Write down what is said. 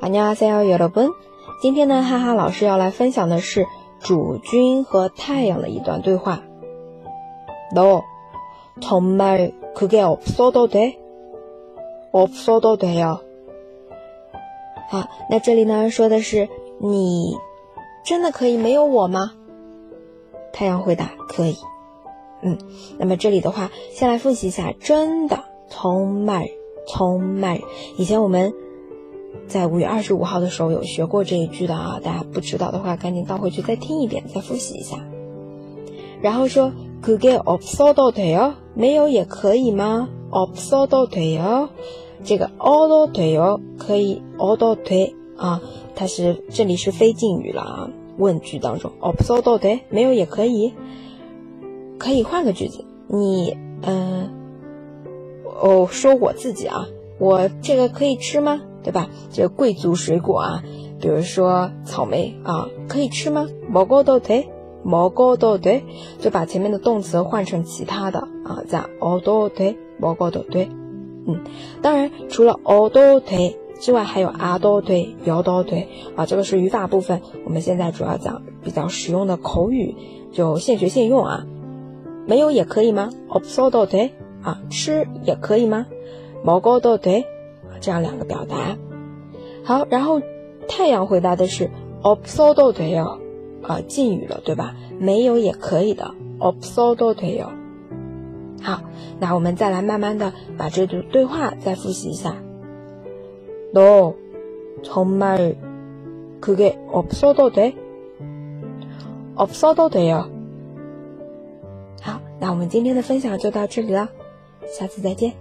안녕하세요 여러분。今天呢，哈哈老师要来分享的是主君和太阳的一段对话。너정말그게없어도돼없어도돼요好，那这里呢说的是你真的可以没有我吗？太阳回答可以。嗯，那么这里的话，先来复习一下，真的，从말从말以前我们 在五月二十五号的时候有学过这一句的啊，大家不知道的话，赶紧倒回去再听一遍，再复习一下。然后说그게없어도돼 요， 没有也可以吗？없어도돼 요， 这个어도돼 요， 可以어도돼啊，它是这里是非敬语了啊，问句当中없어도 돼， 没有也可以，可以换个句子，你嗯。哦，说我自己啊，我这个可以吃吗？ 对吧？这个贵族水果啊，比如说草莓啊，可以吃吗？먹어도 돼， 먹어도 돼， 就把前面的动词换成其他的啊，在어도 돼， 먹어도 돼。 嗯，当然除了어도 돼之外，还有아도 돼， 여도 돼。 啊，这个是语法部分。我们现在主要讲比较实用的口语，就现学现用啊。没有也可以吗？없어도 돼。 啊，吃也可以吗？毛高都对， 这样两个表达。好，然后太阳回答的是 없어도对哟，啊，禁语了，对吧？没有也可以的，없어도对哟。好，那我们再来慢慢的把这组对话再复习一下。너정말그게없어도 돼？ 없어도对哟。好，那我们今天的分享就到这里了。下次再见。